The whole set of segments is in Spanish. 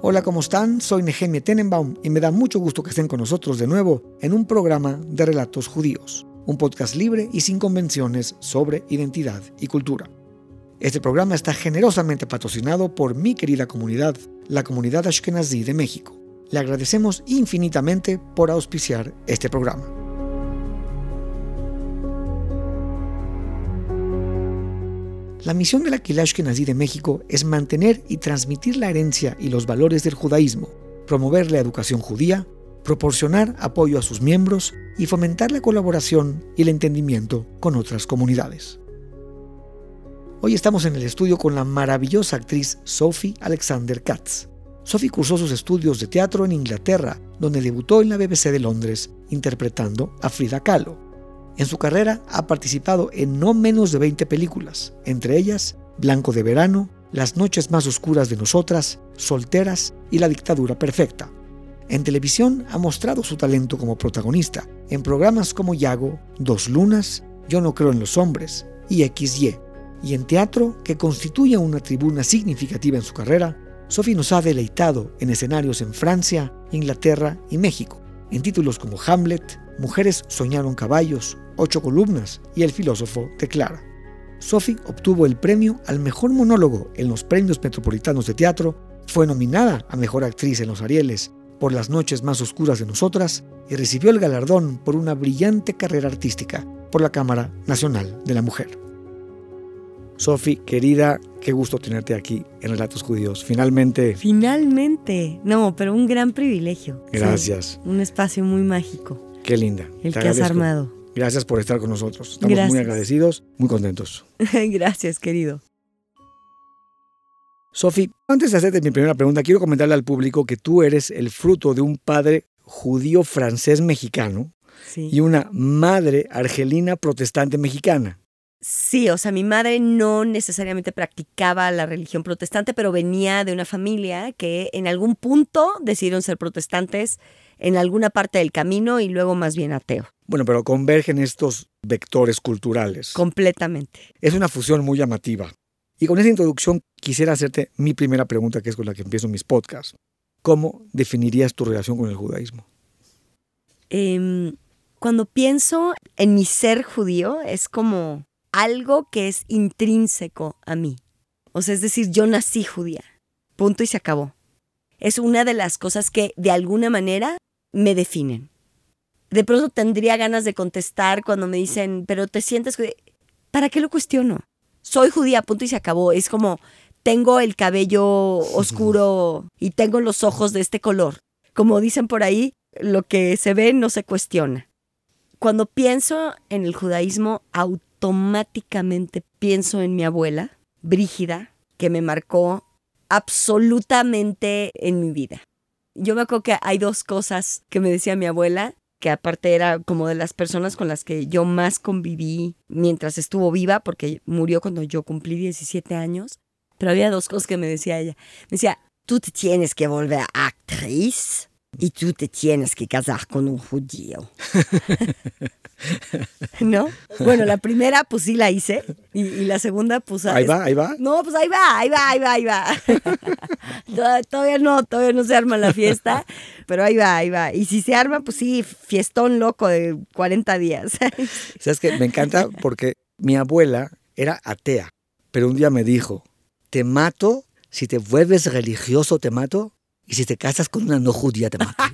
Hola, ¿cómo están? Soy Nehemia Tenenbaum y me da mucho gusto que estén con nosotros de nuevo en un programa de relatos judíos, un podcast libre y sin convenciones sobre identidad y cultura. Este programa está generosamente patrocinado por mi querida comunidad, la comunidad Ashkenazí de México. Le agradecemos infinitamente por auspiciar este programa. La misión de la Kilash Nazi de México es mantener y transmitir la herencia y los valores del judaísmo, promover la educación judía, proporcionar apoyo a sus miembros y fomentar la colaboración y el entendimiento con otras comunidades. Hoy estamos en el estudio con la maravillosa actriz Sophie Alexander Katz. Sophie cursó sus estudios de teatro en Inglaterra, donde debutó en la BBC de Londres interpretando a Frida Kahlo. En su carrera ha participado en no menos de 20 películas, entre ellas Blanco de Verano, Las noches más oscuras de nosotras, Solteras y La dictadura perfecta. En televisión ha mostrado su talento como protagonista en programas como Yago, Dos Lunas, Yo no creo en los hombres y XY. Y en teatro, que constituye una tribuna significativa en su carrera, Sophie nos ha deleitado en escenarios en Francia, Inglaterra y México, en títulos como Hamlet, Mujeres soñaron caballos, Ocho columnas y El filósofo de Clara. Sophie obtuvo el premio al mejor monólogo en los Premios Metropolitanos de Teatro, fue nominada a Mejor Actriz en los Arieles por Las Noches Más Oscuras de Nosotras y recibió el galardón por una brillante carrera artística por la Cámara Nacional de la Mujer. Sophie, querida, qué gusto tenerte aquí en Relatos Judíos. Finalmente. Finalmente. No, pero un gran privilegio. Gracias. un espacio muy mágico. Qué linda. El que has armado. Gracias por estar con nosotros. Estamos muy agradecidos, muy contentos. Gracias, querido. Sofi, antes de hacerte mi primera pregunta, quiero comentarle al público que tú eres el fruto de un padre judío francés mexicano y una madre argelina protestante mexicana. Sí, o sea, mi madre no necesariamente practicaba la religión protestante, pero venía de una familia que en algún punto decidieron ser protestantes en alguna parte del camino y luego más bien ateo. Bueno, pero convergen estos vectores culturales. Completamente. Es una fusión muy llamativa. Y con esa introducción quisiera hacerte mi primera pregunta, que es con la que empiezo mis podcasts. ¿Cómo definirías tu relación con el judaísmo? Em, cuando pienso en mi ser judío, es como algo que es intrínseco a mí. O sea, es decir, yo nací judía. Punto y se acabó. Es una de las cosas que de alguna manera me definen. De pronto tendría ganas de contestar cuando me dicen, pero te sientes judía. ¿Para qué lo cuestiono? Soy judía, punto y se acabó. Es como, tengo el cabello oscuro y tengo los ojos de este color. Como dicen por ahí, lo que se ve no se cuestiona. Cuando pienso en el judaísmo, automáticamente pienso en mi abuela, Brígida, que me marcó absolutamente en mi vida. Yo me acuerdo que hay dos cosas que me decía mi abuela, que aparte era como de las personas con las que yo más conviví mientras estuvo viva, porque murió cuando yo cumplí 17 años. Pero había dos cosas que me decía ella. Me decía, tú te tienes que volver actriz y tú te tienes que casar con un judío. ¿No? Bueno, la primera pues sí la hice y, la segunda pues... Ahí va, ahí va. No, pues ahí va, ahí va, ahí va, ahí va. todavía no, todavía no se arma la fiesta, pero ahí va, ahí va. Y si se arma, pues sí, fiestón loco de 40 días. ¿Sabes que Me encanta porque mi abuela era atea, pero un día me dijo, te mato, si te vuelves religioso te mato, y si te casas con una no judía te mato.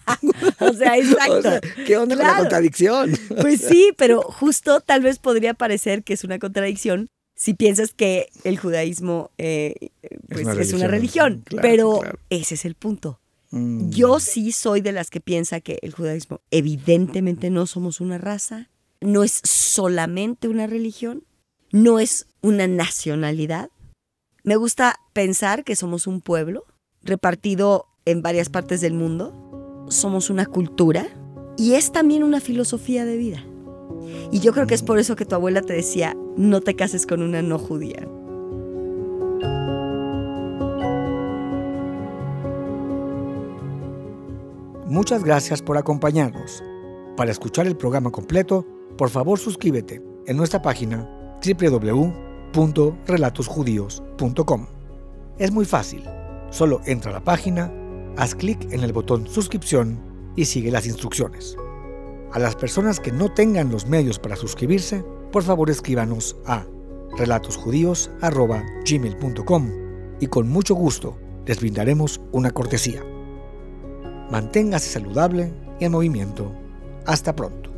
o sea, exacto. ¿Qué onda con la contradicción? pues sí, pero justo tal vez podría parecer que es una contradicción si piensas que el judaísmo eh, pues, es, una religión. pero ese es el punto. Mm. Yo sí soy de las que piensa que el judaísmo, evidentemente no somos una raza, no es solamente una religión, no es una nacionalidad. Me gusta pensar que somos un pueblo repartido en varias partes del mundo, somos una cultura y es también una filosofía de vida. Y yo creo que es por eso que tu abuela te decía, no te cases con una no judía. Muchas gracias por acompañarnos. Para escuchar el programa completo, por favor suscríbete en nuestra página www www.relatosjudíos.com. Es muy fácil, solo entra a la página, haz clic en el botón suscripción y sigue las instrucciones. A las personas que no tengan los medios para suscribirse, por favor escríbanos a relatosjudíos.gmail.com y con mucho gusto les brindaremos una cortesía. Manténgase saludable y en movimiento. Hasta pronto.